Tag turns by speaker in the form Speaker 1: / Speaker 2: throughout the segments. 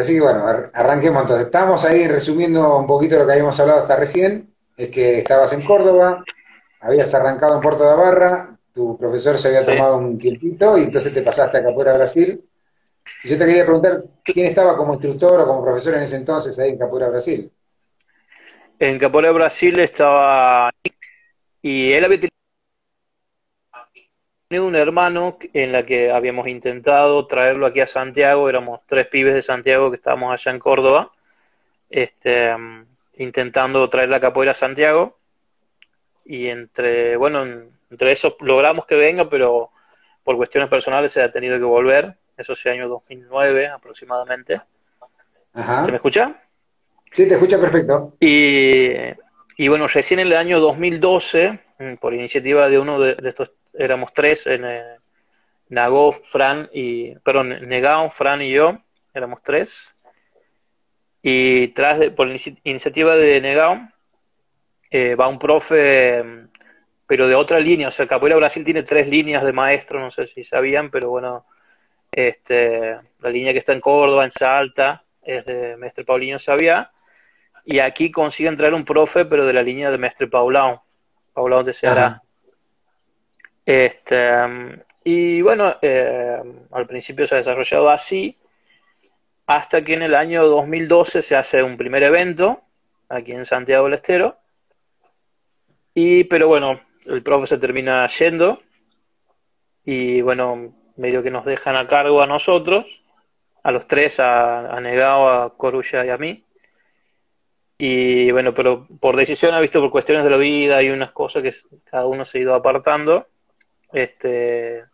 Speaker 1: Así que bueno, arranquemos entonces. Estamos ahí resumiendo un poquito lo que habíamos hablado hasta recién. Es que estabas en Córdoba, habías arrancado en Puerto de Barra, tu profesor se había tomado un tiempito y entonces te pasaste a Capoeira Brasil. Y yo te quería preguntar, ¿quién estaba como instructor o como profesor en ese entonces ahí en Capoeira Brasil?
Speaker 2: En Capoeira Brasil estaba y él había tenido un hermano en la que habíamos intentado traerlo aquí a Santiago, éramos tres pibes de Santiago que estábamos allá en Córdoba, este, intentando traer la capoeira a Santiago, y entre, bueno, entre eso logramos que venga, pero por cuestiones personales se ha tenido que volver, eso es el año 2009 aproximadamente. ¿Se me escucha?
Speaker 1: Sí, te escucha perfecto.
Speaker 2: Y, y bueno, recién en el año 2012, por iniciativa de uno de estos éramos tres, en, eh, Nagó, Fran y, perdón, Negao, Fran y yo, éramos tres. Y tras de, por iniciativa de Negao, eh, va un profe, pero de otra línea, o sea, Capoeira Brasil tiene tres líneas de maestro, no sé si sabían, pero bueno, este, la línea que está en Córdoba, en Salta, es de Mestre Paulinho Sabía, y aquí consiguen traer un profe, pero de la línea de Mestre Paulao, Paulao de Ceará. Este, y bueno, eh, al principio se ha desarrollado así, hasta que en el año 2012 se hace un primer evento aquí en Santiago del Estero. Y, pero bueno, el profe se termina yendo y bueno, medio que nos dejan a cargo a nosotros, a los tres, a, a Negao, a Corulla y a mí. Y bueno, pero por decisión, ha visto por cuestiones de la vida y unas cosas que cada uno se ha ido apartando este,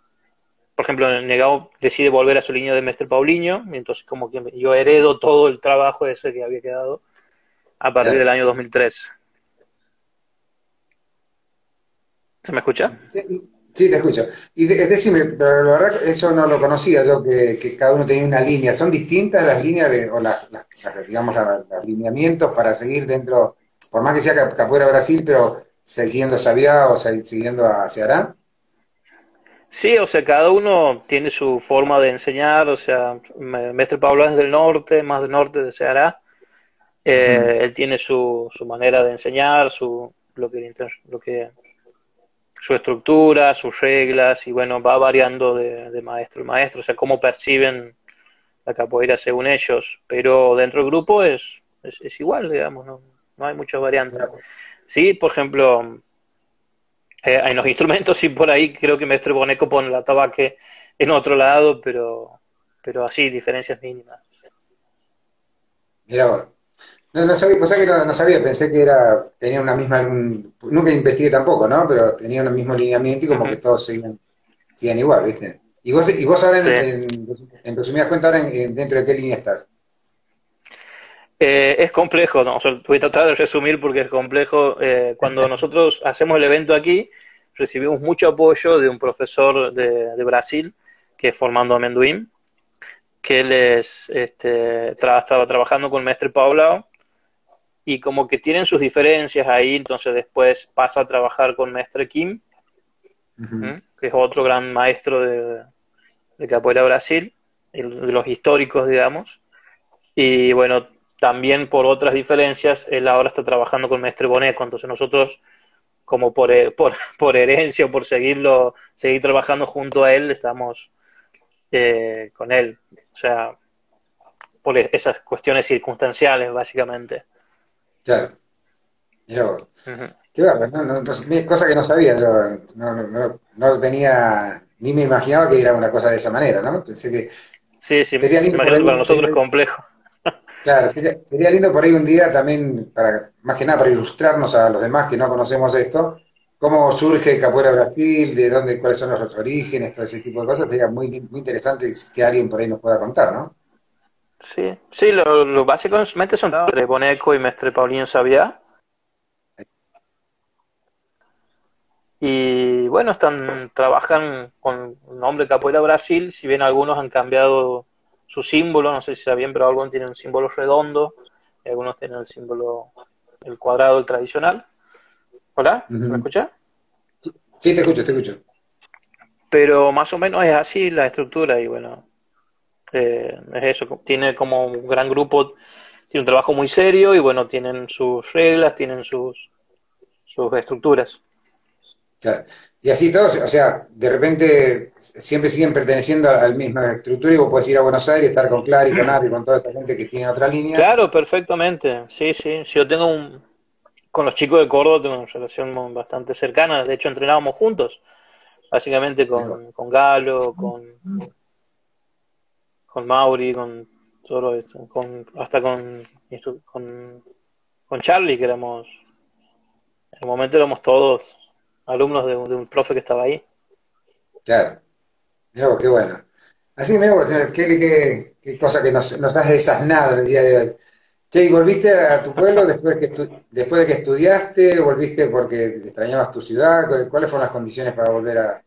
Speaker 2: por ejemplo, Negado decide volver a su línea de Mestre Paulinho, y entonces como que yo heredo todo el trabajo ese que había quedado a partir del año 2003. ¿Se me escucha?
Speaker 1: Sí, te escucho. Y decime, la verdad eso no lo conocía yo, que, cada uno tenía una línea. ¿Son distintas las líneas de, o las, digamos, los alineamientos para seguir dentro, por más que sea Capoeira Brasil, pero siguiendo a Sabia o siguiendo a Ceará?
Speaker 2: Sí, o sea, cada uno tiene su forma de enseñar, o sea, Mestre Pablo es del norte, más del norte de Ceará, eh, él tiene su, su manera de enseñar, su, lo que, lo que, su estructura, sus reglas, y bueno, va variando de, maestro a maestro, o sea, cómo perciben la capoeira según ellos, pero dentro del grupo es, es, igual, digamos, no, no hay muchas variantes. Sí, por ejemplo, eh, en los instrumentos sí por ahí creo que Mestre Boneco pone la tabaque en otro lado, pero, pero así, diferencias mínimas.
Speaker 1: Mira No, no sabía, cosa que no, sabía, pensé que era, tenía una misma, nunca investigué tampoco, ¿no? Pero tenía un mismo lineamiento y como que todos siguen, igual, ¿viste? Y vos, y vos ahora, en, en, resumidas cuentas, ahora dentro de qué línea estás.
Speaker 2: Eh, es complejo, ¿no? voy a tratar de resumir porque es complejo. Eh, cuando nosotros hacemos el evento aquí, recibimos mucho apoyo de un profesor de, Brasil, que es Formando Amenduín, que él este, estaba trabajando con el maestro Paulao, y como que tienen sus diferencias ahí, entonces después pasa a trabajar con Mestre Kim, que es otro gran maestro de, de Capoeira Brasil, de los históricos, digamos. Y bueno, también por otras diferencias, él ahora está trabajando con Mestre Boneco, entonces nosotros, como por, eh, por, por herencia o por seguirlo, seguir trabajando junto a él, estamos eh, con él. O sea, por esas cuestiones circunstanciales, básicamente.
Speaker 1: Claro. Mira vos. Qué no, cosa que no sabía, yo no, no, no, tenía, ni me imaginaba que era una cosa de esa manera, ¿no? Pensé que.
Speaker 2: Sí, sí, sería para nosotros es complejo.
Speaker 1: Claro, sería, lindo por ahí un día también, para, más que nada para ilustrarnos a los demás que no conocemos esto, cómo surge Capoeira Brasil, de dónde, cuáles son los orígenes, todo ese tipo de cosas, sería muy, muy interesante que alguien por ahí nos pueda contar, ¿no?
Speaker 2: Sí, sí, lo, lo básicamente son Mestre Boneco y Mestre Paulinho Sabia. Y bueno, están trabajan con el nombre Capoeira Brasil, si bien algunos han cambiado su símbolo, no sé si está bien, pero algunos tienen un símbolo redondo, y algunos tienen el símbolo, el cuadrado, el tradicional. ¿Hola? ¿Me escuchas?
Speaker 1: Sí, te escucho, te escucho.
Speaker 2: Pero más o menos es así la estructura y bueno, Eh, es eso, tiene como un gran grupo, tiene un trabajo muy serio y bueno, tienen sus reglas, tienen sus, sus estructuras.
Speaker 1: Y así todos, o sea, de repente siempre siguen perteneciendo a la misma estructura y vos podés ir a Buenos Aires, estar con Clara y con Ari, con toda esta gente que tiene otra línea.
Speaker 2: Claro, perfectamente. Sí, sí. Si yo tengo un. Con los chicos de Córdoba tengo una relación bastante cercana. De hecho, entrenábamos juntos. Básicamente con, con Galo, con, con Mauri, con todo esto. Con, hasta con, con, con Charlie, que éramos. En el momento éramos todos alumnos de, un profe que estaba ahí.
Speaker 1: Claro. Mira qué bueno. Así, mira qué, qué, cosa que nos, nos has desasnado el día de hoy. Che, ¿volviste a tu pueblo después, que después de que estudiaste? ¿Volviste porque extrañabas tu ciudad? ¿Cuáles fueron las condiciones para volver a,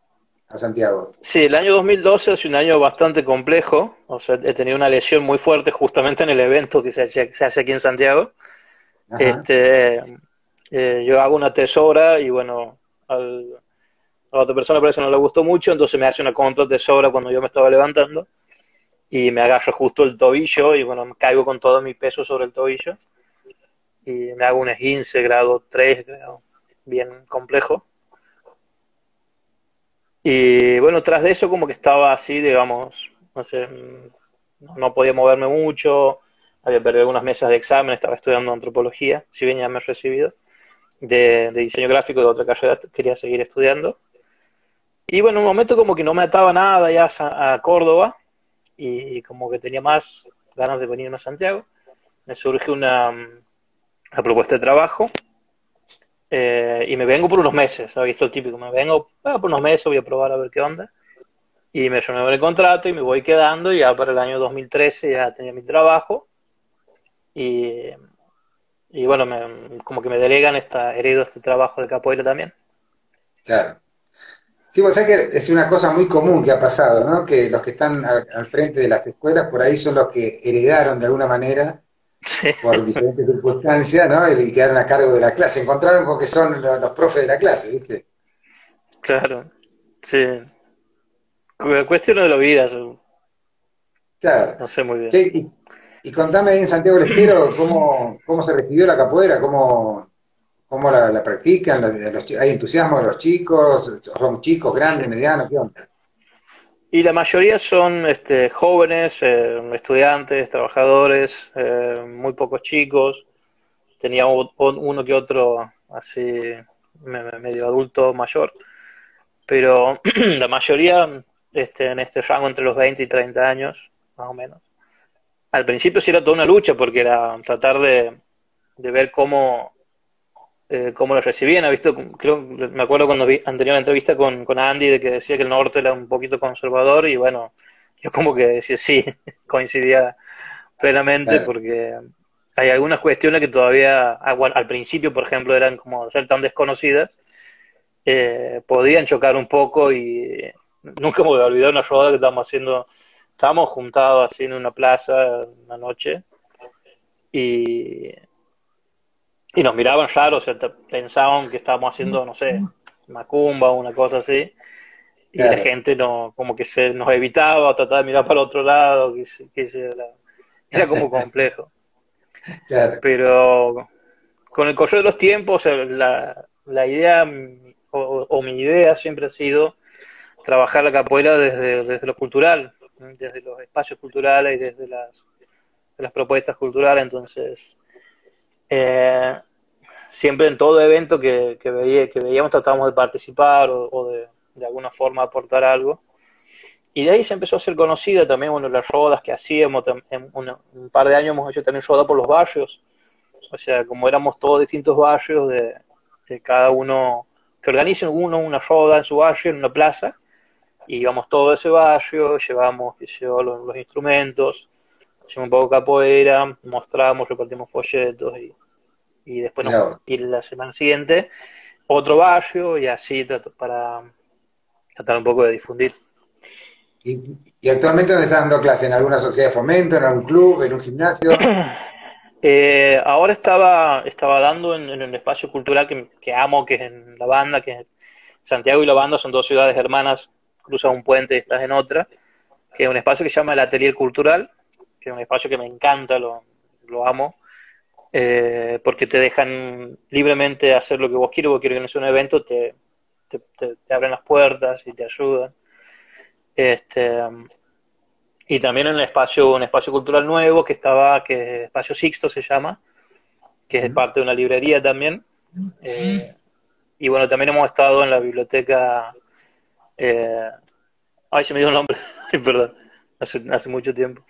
Speaker 1: Santiago?
Speaker 2: Sí, el año 2012 es un año bastante complejo. O sea, he tenido una lesión muy fuerte justamente en el evento que se hace, se hace aquí en Santiago. Este, eh, yo hago una tesora y bueno, al, a la otra persona parece que no le gustó mucho, entonces me hace una contra de sobra cuando yo me estaba levantando y me agarro justo el tobillo y bueno, me caigo con todo mi peso sobre el tobillo y me hago un esguince grado 3, bien complejo. Y bueno, tras de eso como que estaba así, digamos, no sé, no podía moverme mucho, había perdido algunas mesas de examen, estaba estudiando antropología, si bien ya me he recibido de, diseño gráfico de otra carrera, quería seguir estudiando. Y bueno, en un momento como que no me ataba nada ya a, Córdoba y como que tenía más ganas de venirme a Santiago, me surge una, propuesta de trabajo eh, y me vengo por unos meses, ¿sabes? Esto es típico, me vengo ah, por unos meses, voy a probar a ver qué onda. Y me renuevo el contrato y me voy quedando ya para el año 2013 ya tenía mi trabajo y y bueno, me, como que me delegan esta, heredo este trabajo de capoeira también.
Speaker 1: Claro. Sí, vos sabés que es una cosa muy común que ha pasado, ¿no? Que los que están al, frente de las escuelas por ahí son los que heredaron de alguna manera, por diferentes circunstancias, ¿no? Y quedaron a cargo de la clase. Encontraron con que son los, profes de la clase, ¿viste?
Speaker 2: Claro, sí. Cuestión de la vida.
Speaker 1: Claro.
Speaker 2: No sé muy bien.
Speaker 1: Sí, y contame ahí en Santiago del Estero cómo, cómo se recibió la capoeira, cómo, cómo la, practican, hay entusiasmo de los chicos, son chicos, grandes, medianos, ¿qué onda?
Speaker 2: Y la mayoría son este, jóvenes, eh, estudiantes, trabajadores, eh, muy pocos chicos. Tenía uno que otro así medio adulto mayor, pero la mayoría este, en este rango entre los 20 y 30 años, más o menos al principio sí era toda una lucha porque era tratar de, ver cómo, eh, cómo lo recibían. ¿Ha visto? Creo, me acuerdo cuando vi, han tenido una entrevista con, con Andy de que decía que el norte era un poquito conservador y bueno, yo como que decía sí, coincidía plenamente porque hay algunas cuestiones que todavía, ah, al principio, por ejemplo, eran como ser tan desconocidas, eh, podían chocar un poco y nunca me voy a olvidar una rodada que estábamos haciendo estábamos juntados así en una plaza una noche y, y nos miraban raros, o sea, pensaban que estábamos haciendo, no sé, macumba o una cosa así. Y la gente no, como que se nos evitaba, trataba de mirar para el otro lado, que, era, como complejo. Pero con el correr de los tiempos, la, la idea o, o, mi idea siempre ha sido trabajar la capoeira desde, desde lo cultural, desde los espacios culturales y desde las, las propuestas culturales. Entonces, eh, siempre en todo evento que, veía, que veíamos tratábamos de participar o, de, de, alguna forma aportar algo. Y de ahí se empezó a ser conocida también, bueno, las rodas que hacíamos, en un par de años hemos hecho también roda por los barrios, o sea, como éramos todos distintos barrios, de, de cada uno, que organicen uno una roda en su barrio, en una plaza, y íbamos todo ese barrio, llevamos los, los, instrumentos, hacíamos un poco capoeira, mostramos, repartimos folletos y, y después y la semana siguiente otro barrio y así para tratar un poco de difundir.
Speaker 1: ¿Y, actualmente dónde estás dando clase? ¿En alguna sociedad de fomento, en algún club, en un gimnasio?
Speaker 2: Eh, ahora estaba, estaba dando en, en un espacio cultural que, que, amo, que es en La Banda, que es Santiago y La Banda son dos ciudades hermanas cruzas un puente y estás en otra, que es un espacio que se llama el Atelier Cultural, que es un espacio que me encanta, lo, lo amo, eh, porque te dejan libremente hacer lo que vos quieres, vos quieres que no sea un evento, te, te, te, abren las puertas y te ayudan. Este, y también en el espacio, un espacio cultural nuevo que estaba, que Espacio Sixto se llama, que es parte de una librería también. Eh, y bueno, también hemos estado en la biblioteca. Eh, ay, se me dio el nombre, perdón, hace, hace mucho tiempo.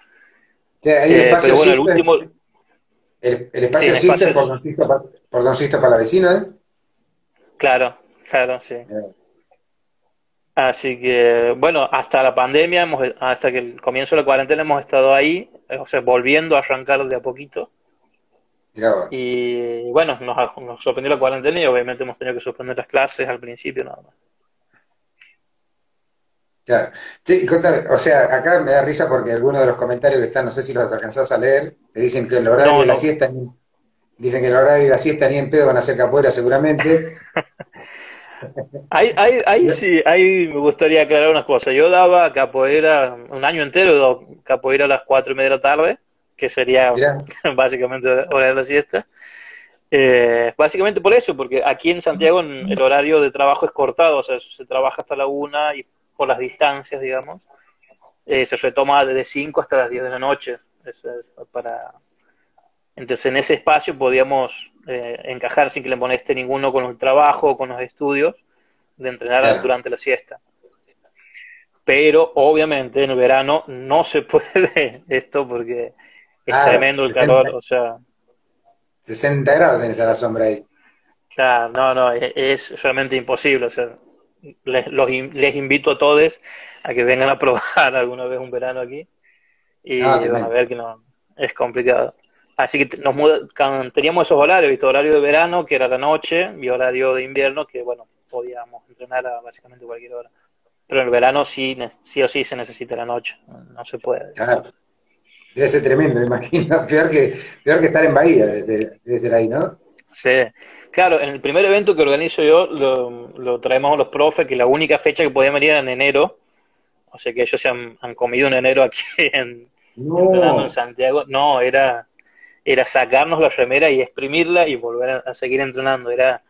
Speaker 1: el eh, espacio pero bueno, el último. El, espacio sí, existe por, Don Sisto, para la vecina, ¿eh?
Speaker 2: Claro, claro, sí. Así que, bueno, hasta la pandemia, hemos, hasta que el comienzo de la cuarentena hemos estado ahí, o sea, volviendo a arrancar de a poquito. Y bueno, nos, nos, sorprendió la cuarentena y obviamente hemos tenido que suspender las clases al principio nada más.
Speaker 1: Claro. Sí, o sea, acá me da risa porque algunos de los comentarios que están, no sé si los alcanzás a leer, te dicen que el horario de la siesta, dicen que el horario de la siesta ni en pedo van a ser capoeira seguramente.
Speaker 2: ahí, ahí, ahí sí, ahí me gustaría aclarar unas cosas. Yo daba capoeira un año entero, capoeira a las cuatro y media de la tarde, que sería básicamente hora de la siesta. Eh, básicamente por eso, porque aquí en Santiago el horario de trabajo es cortado, o sea, se trabaja hasta la una y por las distancias, digamos, eh, se retoma desde 5 hasta las 10 de la noche. para... Entonces en ese espacio podíamos eh, encajar sin que le moleste ninguno con el trabajo o con los estudios de entrenar durante la siesta. Pero obviamente en el verano no se puede esto porque es tremendo el calor, o sea...
Speaker 1: 60 grados tenés a la sombra ahí.
Speaker 2: Claro, no, no, es, realmente imposible. O sea, les, les invito a todos a que vengan a probar alguna vez un verano aquí y van a ver que no es complicado. Así que nos teníamos esos horarios, ¿viste? horario de verano, que era la noche, y horario de invierno, que bueno, podíamos entrenar a básicamente cualquier hora. Pero en el verano sí, sí o sí se necesita la noche, no se puede.
Speaker 1: Claro. Debe ser tremendo, me imagino. Peor que, peor que estar en Bahía, debe ser, ahí, ¿no?
Speaker 2: Sí. Claro, en el primer evento que organizo yo lo, traemos a los profes, que la única fecha que podían venir era en enero. O sea que ellos se han, comido en enero aquí en, en Santiago. No, era, era sacarnos la remera y exprimirla y volver a, seguir entrenando. Era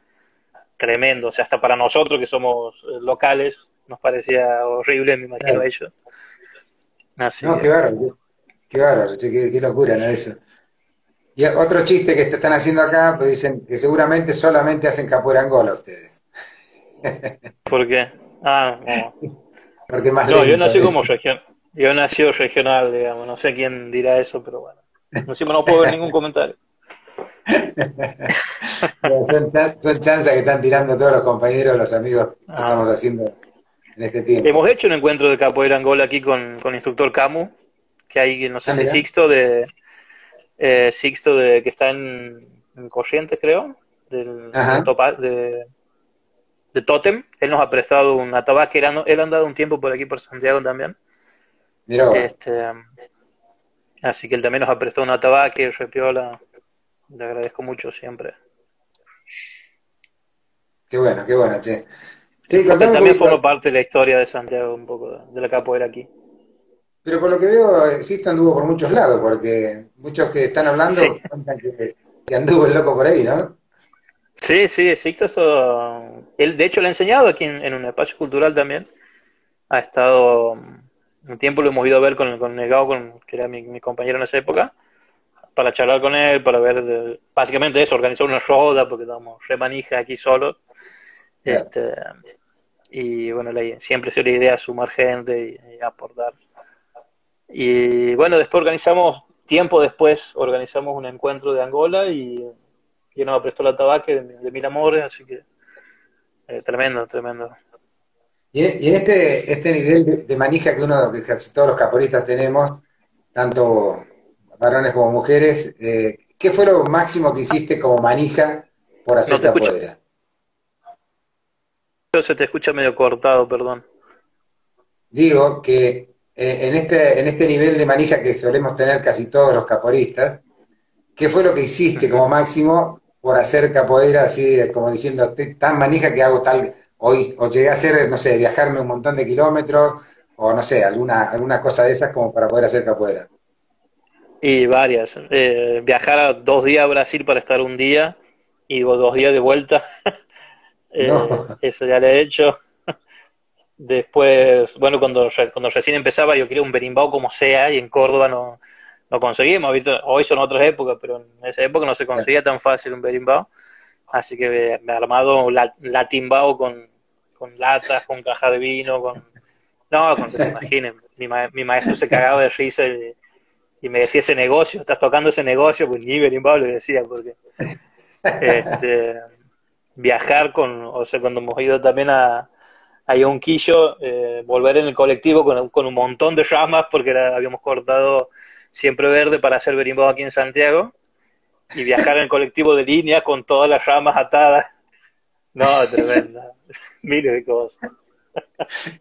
Speaker 2: tremendo. O sea, hasta para nosotros que somos locales nos parecía horrible, me imagino a ellos.
Speaker 1: Así no, qué bárbaro. Qué bárbaro, qué, locura, ¿no? Eso. Y otro chiste que te están haciendo acá, pues dicen que seguramente solamente hacen capoeira Angola ustedes.
Speaker 2: ¿Por qué? Ah, no.
Speaker 1: Porque más
Speaker 2: no, yo nací como región, yo nací regional, digamos, no sé quién dirá eso, pero bueno. Encima no puedo ver ningún comentario.
Speaker 1: son, son chanzas que están tirando todos los compañeros, los amigos que ah. estamos haciendo en este tiempo.
Speaker 2: Hemos hecho un encuentro de capoeira Angola aquí con, con el instructor Camu, que hay, no sé ah, si Sixto de eh, Sixto de que está en, Corrientes, creo, del, de, de Totem. Él nos ha prestado un atabaque, él, él ha andado un tiempo por aquí, por Santiago también. Este, así que él también nos ha prestado un atabaque, repiola. Le agradezco mucho siempre.
Speaker 1: Qué bueno, qué bueno, che.
Speaker 2: también forma parte de la historia de Santiago, un poco de la capoeira aquí.
Speaker 1: Pero por lo que veo, Sisto anduvo por muchos lados, porque muchos que están hablando cuentan que, anduvo el loco por ahí, ¿no?
Speaker 2: Sí, sí, Sixto, eso, él de hecho lo ha enseñado aquí en, un espacio cultural también. Ha estado, un tiempo lo hemos ido a ver con, con Negado, con, que era mi, compañero en esa época, para charlar con él, para ver, básicamente eso, organizar una roda, porque estábamos remanija aquí solos. Este, y bueno, siempre se la idea sumar gente y aportar. Y bueno, después organizamos, tiempo después, organizamos un encuentro de Angola y yo nos prestó la tabaque de, mil amores, así que eh, tremendo, tremendo.
Speaker 1: Y, en este, este nivel de, manija que uno, que casi todos los caporistas tenemos, tanto varones como mujeres, eh, ¿qué fue lo máximo que hiciste como manija por hacer no capoeira?
Speaker 2: Se te escucha medio cortado, perdón.
Speaker 1: Digo que en, este, en este nivel de manija que solemos tener casi todos los caporistas, ¿qué fue lo que hiciste como máximo por hacer capoeira así, como diciendo, tan manija que hago tal, hoy, o llegué a hacer, no sé, viajarme un montón de kilómetros, o no sé, alguna, alguna cosa de esas como para poder hacer capoeira?
Speaker 2: Y varias. Eh, viajar a dos días a Brasil para estar un día y dos días de vuelta. Eh, eso ya lo he hecho. Después, bueno, cuando, cuando recién empezaba yo quería un berimbau como sea y en Córdoba no, no conseguimos. Hoy son otras épocas, pero en esa época no se conseguía tan fácil un berimbau. Así que me he armado la, latimbao con, con latas, con caja de vino, con... No, con que imaginen. Mi, mi maestro se cagaba de risa y, me decía ese negocio, estás tocando ese negocio, pues ni berimbau le decía, porque... Este, viajar con, o sea, cuando hemos ido también a, a Yonquillo, eh, volver en el colectivo con, con, un montón de ramas, porque habíamos cortado siempre verde para hacer berimbau aquí en Santiago, y viajar en colectivo de línea con todas las ramas atadas. No, tremenda. Miles de cosas.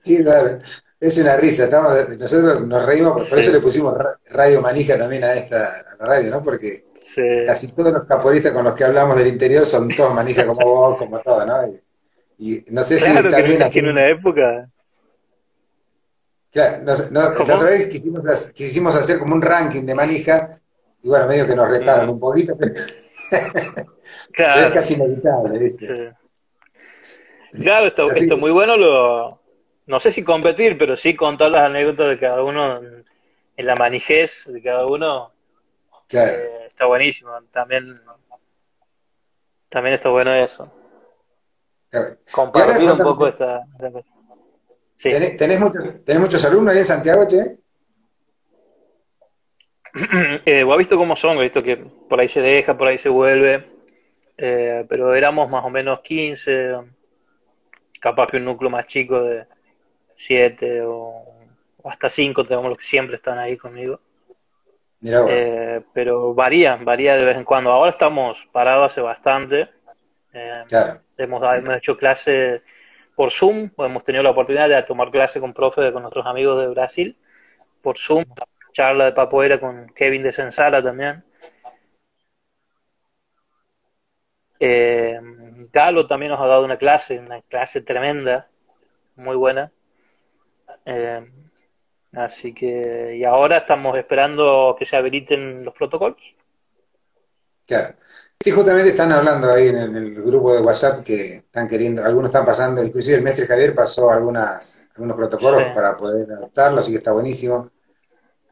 Speaker 1: Y claro, es una risa. Estamos, nosotros nos reímos, por eso le pusimos Radio Manija también a esta a la radio, ¿no? Porque casi todos los caporistas con los que hablamos del interior son todos manija como vos, como todo, ¿no? Y, no sé si
Speaker 2: también. Aquí en una época.
Speaker 1: Claro, no, la otra vez quisimos, quisimos hacer como un ranking de manija y bueno, medio que nos retaron un poquito, pero, es casi inevitable, ¿viste?
Speaker 2: Claro, esto, esto muy bueno, lo, no sé si competir, pero sí contar las anécdotas de cada uno en, la manijez de cada uno. Eh, está buenísimo. También, también está bueno eso. Compartir un poco esta,
Speaker 1: Sí. ¿Tenés, muchos, ¿Tenés muchos alumnos ahí en Santiago, che?
Speaker 2: eh, ha visto cómo son, he visto que por ahí se deja, por ahí se vuelve, eh, pero éramos más o menos 15, capaz que un núcleo más chico de 7 o, hasta 5, tenemos los que siempre están ahí conmigo. Eh, pero varía, varía de vez en cuando. Ahora estamos parados hace bastante. Eh, hemos, hecho clase por Zoom, hemos tenido la oportunidad de tomar clase con profe con nuestros amigos de Brasil por Zoom charla de Papoera con Kevin de Sensala también. Eh, Galo también nos ha dado una clase, una clase tremenda, muy buena. Eh, así que, y ahora estamos esperando que se habiliten los protocolos.
Speaker 1: Claro. Sí, justamente están hablando ahí en el, grupo de WhatsApp que están queriendo, algunos están pasando, inclusive el maestro Javier pasó algunas, algunos protocolos para poder adaptarlo, así que está buenísimo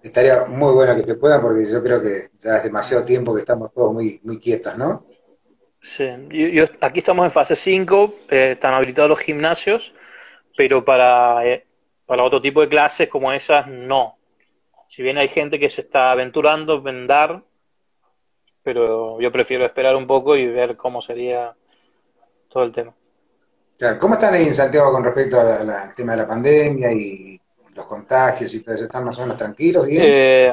Speaker 1: estaría muy bueno que se pueda porque yo creo que ya es demasiado tiempo que estamos todos muy, muy quietos, ¿no?
Speaker 2: Sí, aquí estamos en fase 5, eh, están habilitados los gimnasios, pero para, eh, para otro tipo de clases como esas, no. Si bien hay gente que se está aventurando en dar, pero yo prefiero esperar un poco y ver cómo sería todo el tema.
Speaker 1: ¿Cómo están ahí en Santiago con respecto al tema de la pandemia y los contagios y todo eso, ¿están más o menos tranquilos?
Speaker 2: Eh,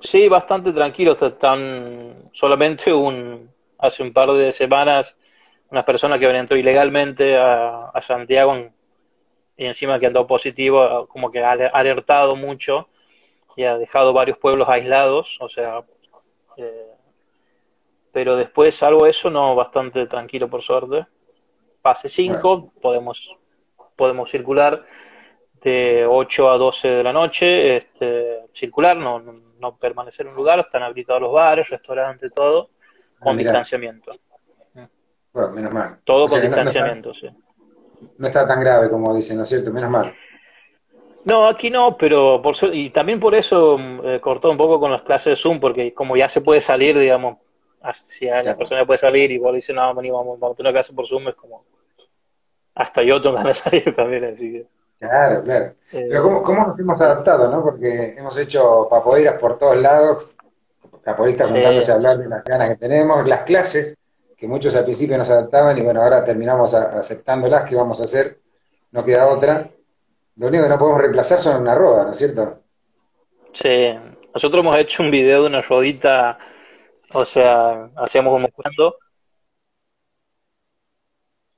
Speaker 2: sí, bastante tranquilos. Están solamente un hace un par de semanas unas personas que habían entrado ilegalmente a, Santiago y encima que han dado positivo, como que ha alertado mucho y ha dejado varios pueblos aislados, o sea, eh, pero después, salvo eso, no, bastante tranquilo por suerte. Pase 5, podemos, podemos circular de 8 a 12 de la noche, este, circular, no, no, permanecer en un lugar, están habilitados los bares, restaurantes, todo, con ah, distanciamiento.
Speaker 1: Bueno, menos mal.
Speaker 2: Todo con distanciamiento, sí.
Speaker 1: No está tan grave como dicen, ¿no es cierto? Menos mal.
Speaker 2: No, aquí no, pero por y también por eso eh, cortó un poco con las clases de Zoom, porque como ya se puede salir, digamos, si la persona puede salir y vos dice, no, vamos, vamos, vamos a tener una clase por Zoom, es como, hasta yo tengo ganas de salir también, así que...
Speaker 1: Claro, claro. Eh, Pero ¿cómo, ¿cómo, nos hemos adaptado, no? Porque hemos hecho papoeiras por todos lados, capoeiristas juntándose a hablar de las ganas que tenemos, las clases, que muchos al principio nos adaptaban y bueno, ahora terminamos aceptándolas, que vamos a hacer? No queda otra. Lo único que no podemos reemplazar son una roda, ¿no es cierto?
Speaker 2: Sí, nosotros hemos hecho un video de una rodita, o sea, hacíamos como cuando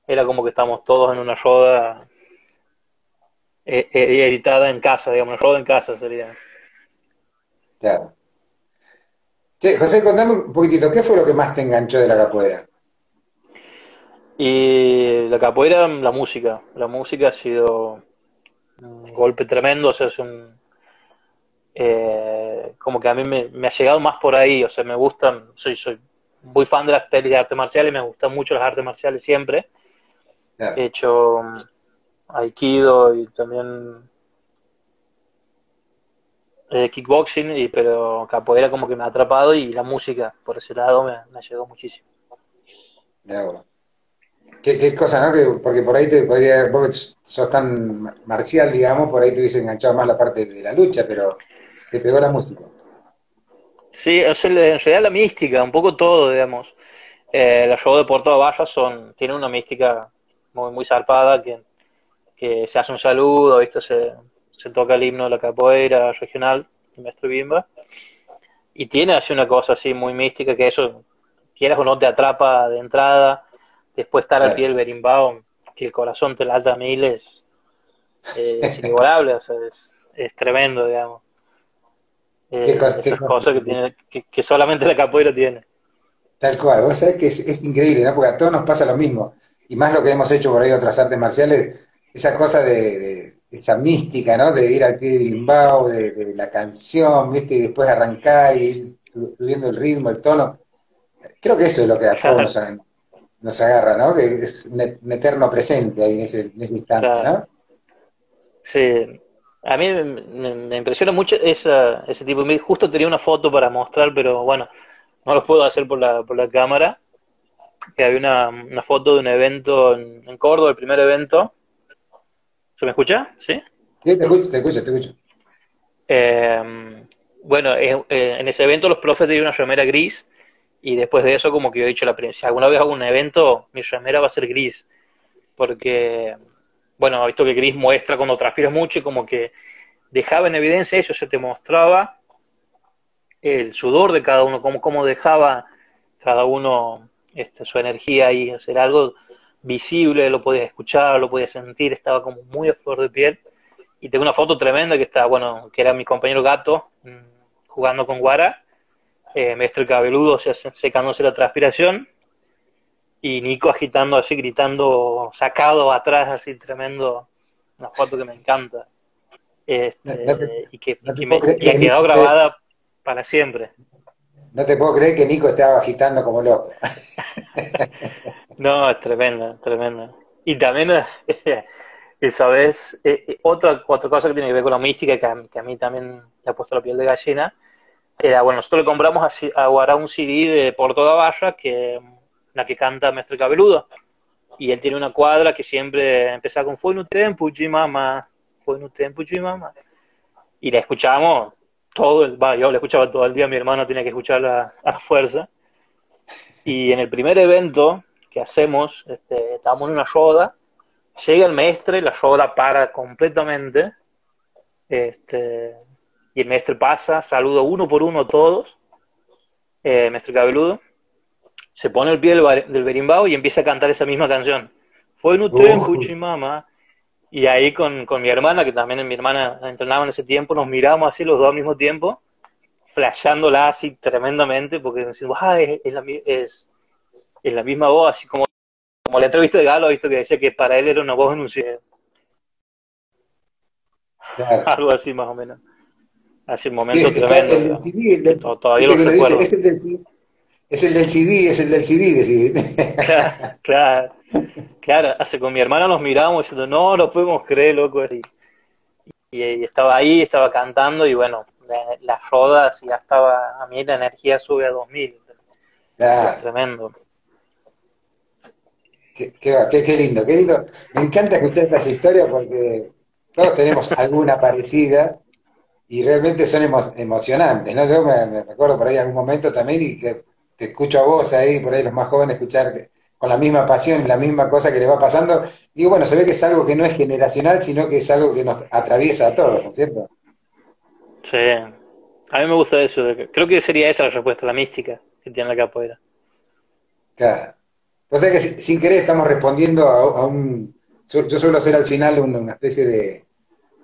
Speaker 2: era como que estamos todos en una roda eh, eh, editada en casa, digamos, roda en casa sería.
Speaker 1: Claro. José, contame un poquitito, ¿qué fue lo que más te enganchó de la capoeira?
Speaker 2: Y la capoeira, la música. La música ha sido golpe tremendo, o sea, es un... Eh, como que a mí me, ha llegado más por ahí, o sea, me gustan, soy, soy muy fan de las pelis de artes marciales, me gustan mucho las artes marciales siempre. He hecho mm, Aikido y también eh, kickboxing, y, pero capoeira como que me ha atrapado y la música por ese lado me, me llegado muchísimo.
Speaker 1: ¿Qué, cosa, ¿no? porque por ahí te podría, vos sos tan marcial, digamos, por ahí te hubiese enganchado más la parte de la lucha, pero te pegó la música.
Speaker 2: Sí, o sea, en realidad la mística, un poco todo, digamos. Eh, los shows de Puerto Valla son, tienen una mística muy, muy zarpada, que, que se hace un saludo, ¿viste? Se, se toca el himno de la capoeira regional, de Maestro Bimba, y tiene así una cosa así muy mística, que eso, quieras o no, te atrapa de entrada, después estar al pie del berimbau, que el corazón te la haya miles, eh, es inigualable, o sea, es, es tremendo, digamos. Eh, esas cosas que, tiene, que, solamente la capoeira tiene.
Speaker 1: Tal cual, vos sabés que es, increíble, ¿no? Porque a todos nos pasa lo mismo. Y más lo que hemos hecho por ahí otras artes marciales, esa cosa de, esa mística, ¿no? De ir al pie del limbao, de, la canción, ¿viste? Y después arrancar y ir subiendo el ritmo, el tono. Creo que eso es lo que a todos nos, agarra, ¿no? Que es un, eterno presente ahí en ese, en ese instante, ¿no?
Speaker 2: Sí, a mí me, impresiona mucho esa, ese tipo. Justo tenía una foto para mostrar, pero bueno, no lo puedo hacer por la, por la cámara. Que había una, una foto de un evento en, Córdoba, el primer evento. ¿Se me escucha? ¿Sí?
Speaker 1: Sí, te escucho, te escucho, te escucho.
Speaker 2: Eh, bueno, eh, en ese evento los profes tenían una remera gris y después de eso como que yo he dicho la si alguna vez hago un evento, mi remera va a ser gris. Porque bueno, visto que Gris muestra cuando transpiras mucho y como que dejaba en evidencia eso, se te mostraba el sudor de cada uno, cómo, dejaba cada uno este, su energía ahí, hacer algo visible, lo podías escuchar, lo podías sentir, estaba como muy a flor de piel. Y tengo una foto tremenda que está, bueno, que era mi compañero gato mm, jugando con Guara, eh, Mestre Cabeludo, o sea, secándose la transpiración, y Nico agitando así, gritando, sacado atrás, así tremendo, una foto que me encanta. Este, y que, me, ha quedado grabada para siempre.
Speaker 1: No te puedo creer que Nico estaba agitando como loco.
Speaker 2: no, es tremenda, tremenda. Y también, esa vez, eh, eh, otra, otra cosa que tiene que ver con la mística, que a, que a mí también me ha puesto la piel de gallina, era, bueno, nosotros le compramos a, a Guará un CD de Por Toda Barra que la que canta Mestre Cabeludo. Y él tiene una cuadra que siempre empieza con Fue no tempo mamá, fue no tempo mamá. Y la escuchábamos todo el, va, yo la escuchaba todo el día, mi hermano tenía que escucharla a fuerza. Y en el primer evento que hacemos, este, estábamos en una yoda, llega el maestre, la yoda para completamente, este, y el maestre pasa, saluda uno por uno a todos, eh, maestro Cabeludo, se pone el pie del, berimbau y empieza a cantar esa misma canción. Fue en un mama. Y ahí con, mi hermana, que también mi hermana entrenaba en ese tiempo, nos miramos así los dos al mismo tiempo, flasheándola así tremendamente, porque decimos, ah, es, la, es, la misma voz, así como, como la entrevista de Galo, visto que decía que para él era una voz en un Algo así más o menos. Así un momento tremendo. todavía lo recuerdo.
Speaker 1: Es el del CD, es el del CD,
Speaker 2: Claro, claro, claro. Hace con mi hermana nos mirábamos diciendo, no, no podemos creer, loco. Y, y, estaba ahí, estaba cantando y bueno, las rodas ya estaba, a mí la energía sube a 2000. Claro. Tremendo.
Speaker 1: Qué, qué, lindo, qué lindo. Me encanta escuchar estas historias porque todos tenemos alguna parecida y realmente son emocionantes, ¿no? Yo me, me, acuerdo por ahí en algún momento también y que te escucho a vos ahí, por ahí los más jóvenes, escuchar con la misma pasión, la misma cosa que le va pasando. Digo, bueno, se ve que es algo que no es generacional, sino que es algo que nos atraviesa a todos, ¿no es cierto?
Speaker 2: Sí, a mí me gusta eso. Creo que sería esa la respuesta, la mística que tiene la capoeira.
Speaker 1: Claro. O sea que sin querer estamos respondiendo a, un... Yo suelo hacer al final una especie de,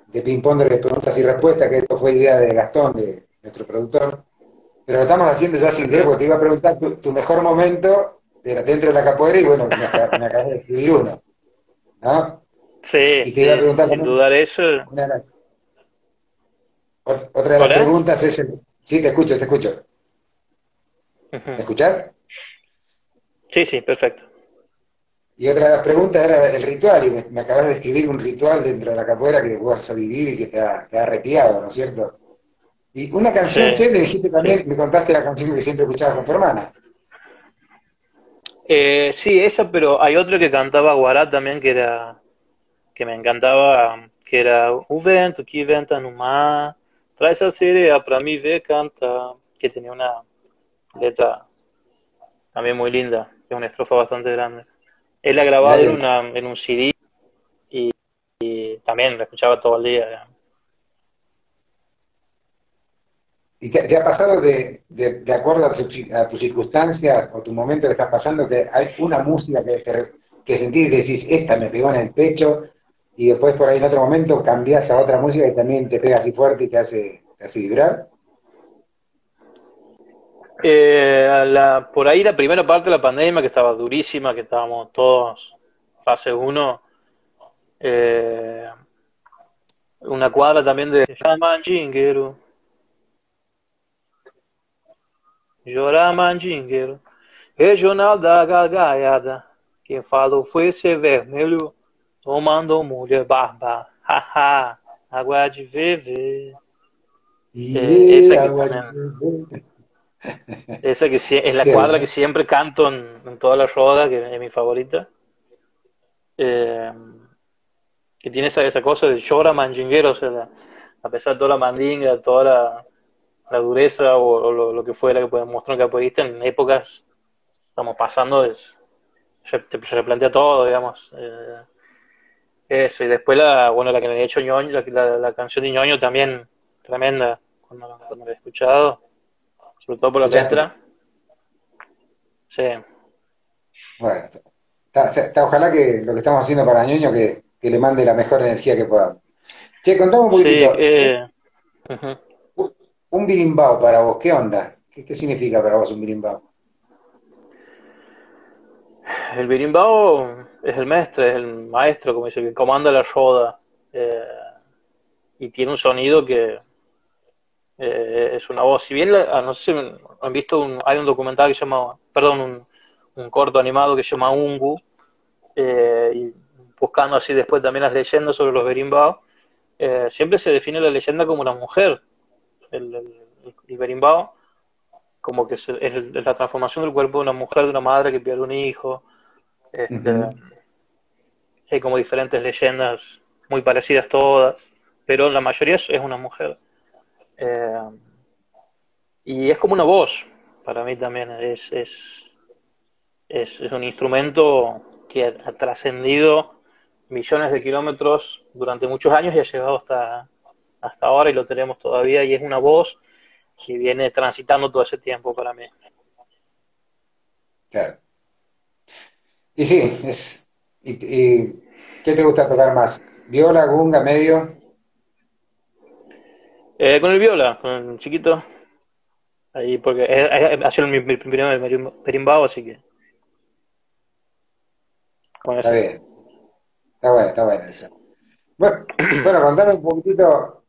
Speaker 1: de ping-pong de preguntas y respuestas, que esto fue idea de Gastón, de nuestro productor pero lo estamos haciendo ya sin querer, porque te iba a preguntar tu, mejor momento dentro de la capoeira y bueno, me, acabas de escribir uno. ¿no?
Speaker 2: Sí, y te iba a preguntar sin dudar eso.
Speaker 1: otra de las preguntas es... El, sí, te escucho, te escucho. ¿Me escuchás?
Speaker 2: Sí, sí, perfecto.
Speaker 1: Y otra de las preguntas era el ritual, y me, acabas de escribir un ritual dentro de la capoeira que vos vas a vivir y que te ha, te ¿no es cierto? Y una canción, che, me dijiste también, me contaste la canción que siempre escuchabas con tu hermana.
Speaker 2: Eh, sí, esa, pero hay otra que cantaba Guará también que era que me encantaba, que era O vento que venta no mar, traz a sereia para mí ver canta, que tenía una letra también muy linda, es una estrofa bastante grande. Él la en, una, en un CD y, también la escuchaba todo el día.
Speaker 1: ¿Y te, ha pasado de, de, acuerdo a, tus circunstancias o tu momento que estás pasando, que hay una música que, que sentís y decís, esta me pegó en el pecho, y después por ahí en otro momento cambias a otra música y también te pega así fuerte y te hace, te hace vibrar?
Speaker 2: Eh, la, por ahí la primera parte de la pandemia, que estaba durísima, que estábamos todos fase 1, eh, una cuadra también de Manjinguero. Regional da Gargalhada. Quem falou foi ser vermelho, tomando mulher barba. Haha, água de viver.
Speaker 1: Yeah, eh, esa que,
Speaker 2: Esa que es la cuadra que siempre canto en, toda la roda, que es mi favorita. Eh, que tiene esa, esa cosa de llora manjinguero, o sea, a pesar de toda la mandinga, toda la, dureza o, lo, que fuera que puede mostrar un capoeirista en épocas estamos pasando, es, se, replantea todo, digamos. Eh, eso, y después la, bueno, la que le he hecho ñoño, la, la, canción de ñoño también, tremenda, cuando, cuando la he escuchado sobre todo por la letra. Sí.
Speaker 1: Bueno, ojalá que lo que estamos haciendo para Ñoño que, que, le mande la mejor energía que podamos. Che, contame un poquito. Sí, eh, Un birimbao para vos, ¿qué onda? ¿Qué, significa para vos un birimbao?
Speaker 2: El birimbao es el maestro, es el maestro, como dice, que comanda la roda. Eh, y tiene un sonido que, eh, es una voz. Si bien, ah, no sé si han visto, hay un documental que se perdón, un, corto animado que se llama Ungu, eh, y buscando así después también las leyendas sobre los berimbau, eh, siempre se define la leyenda como una mujer, el, el, berimbau, como que es, la transformación del cuerpo de una mujer, de una madre que pierde un hijo. Este, Hay como diferentes leyendas muy parecidas todas, pero la mayoría es una mujer. Eh, y es como una voz, para mí también. Es, es, es, un instrumento que ha, trascendido millones de kilómetros durante muchos años y ha llegado hasta, hasta ahora y lo tenemos todavía. Y es una voz que viene transitando todo ese tiempo para mí.
Speaker 1: Claro. Y sí, es, y, y, ¿qué te gusta tocar más? ¿Viola, gunga, medio?
Speaker 2: Eh, con el viola, con el chiquito. Ahí, porque ha sido mi, mi primer perimbao, así que.
Speaker 1: está bien. Está bueno, está bueno eso. Bueno, bueno, contame un poquitito,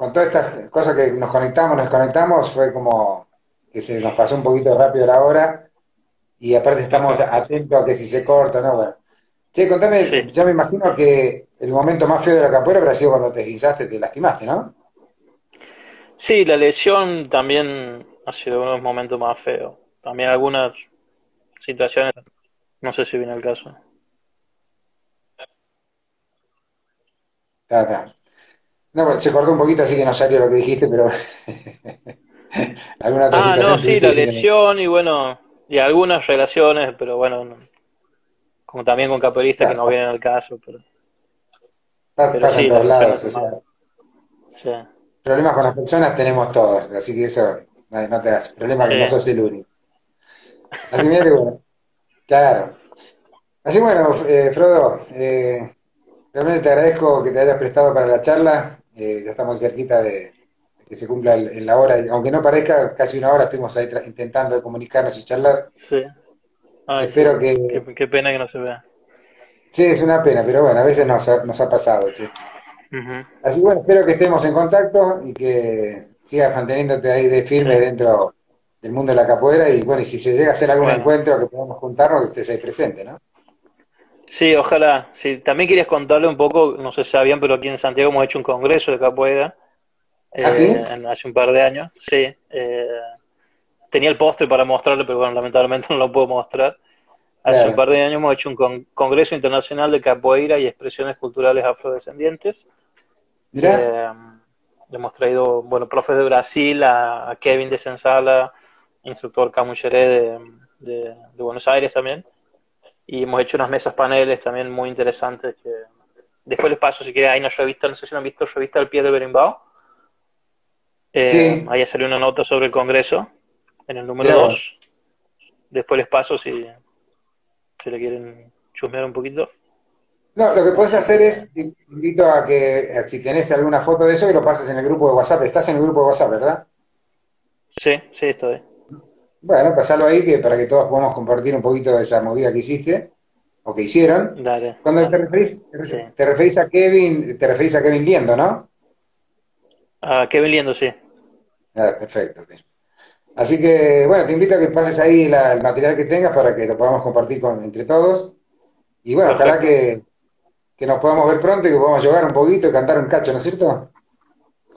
Speaker 1: con todas estas cosas que nos conectamos, nos conectamos, fue como que se nos pasó un poquito rápido la hora y aparte estamos atentos a que si se corta, ¿no? Bueno. Che, contame, ya me imagino que el momento más feo de la capoeira habrá sido cuando te guisaste, te lastimaste, ¿no?
Speaker 2: Sí, la lesión también ha sido uno de los momentos más feos. También algunas situaciones, no sé si viene el caso.
Speaker 1: No, se cortó un poquito, así que no salió lo que dijiste, pero.
Speaker 2: ¿Alguna otra ah, no, sí, la lesión y bueno, y algunas relaciones, pero bueno, como también con capoeiristas que no vienen al caso. Pero,
Speaker 1: pero sí, todos lados, Sí problemas con las personas tenemos todos, así que eso, no, te das problema que no sos el único. Así mira que bueno. Claro. Así bueno, eh, Frodo, eh, realmente te agradezco que te hayas prestado para la charla. Eh, ya estamos cerquita de, que se cumpla en la hora, aunque no parezca, casi una hora estuvimos ahí intentando comunicarnos y charlar.
Speaker 2: Sí. Espero que... Qué, pena que no se vea.
Speaker 1: Sí, es una pena, pero bueno, a veces nos ha, nos ha pasado, che. Así que bueno, espero que estemos en contacto y que sigas manteniéndote ahí de firme dentro del mundo de la capoeira y bueno, y si se llega a hacer algún encuentro que podamos juntarnos, que estés ahí presente, ¿no?
Speaker 2: Sí, ojalá. Sí, también querías contarle un poco, no sé si sabían, pero aquí en Santiago hemos hecho un congreso de capoeira.
Speaker 1: ¿Ah, sí?
Speaker 2: Eh, hace un par de años, sí. Eh, tenía el postre para mostrarle, pero bueno, lamentablemente no lo puedo mostrar. Hace un par de años hemos hecho un congreso internacional de capoeira y expresiones culturales afrodescendientes. Eh, hemos traído, bueno, profes de Brasil, a, Kevin de Sensala, instructor Camucheré de, de, Buenos Aires también. Y hemos hecho unas mesas paneles también muy interesantes que después les paso si quieren, hay una revista, no sé si han visto, revista El Pie de Berimbau. Eh, Ahí salió una nota sobre el Congreso, en el número 2. Después les paso si, si le quieren chusmear un poquito.
Speaker 1: No, lo que puedes hacer es, te invito a que si tenés alguna foto de eso, que lo pases en el grupo de WhatsApp. Estás en el grupo de WhatsApp, ¿verdad?
Speaker 2: Sí, sí, estoy.
Speaker 1: Bueno, pasalo ahí que para que todos podamos compartir un poquito de esa movida que hiciste o que hicieron.
Speaker 2: Dale.
Speaker 1: Cuando te referís, te referís a Kevin, te referís a Kevin Liendo, ¿no?
Speaker 2: A Kevin Liendo, sí.
Speaker 1: Ah, perfecto. Así que, bueno, te invito a que pases ahí el material que tengas para que lo podamos compartir con, entre todos. Y bueno, ojalá que, nos podamos ver pronto y que podamos jugar un poquito y cantar un cacho, ¿no es cierto?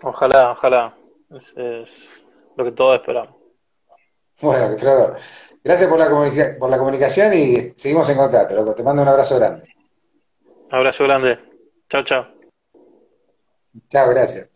Speaker 2: Ojalá, ojalá. Es, lo que todos esperamos.
Speaker 1: Bueno, Alfredo, gracias por la, por la comunicación y seguimos en contacto, loco. Te mando un abrazo grande.
Speaker 2: Abrazo grande. Chao, chao.
Speaker 1: Chao, gracias.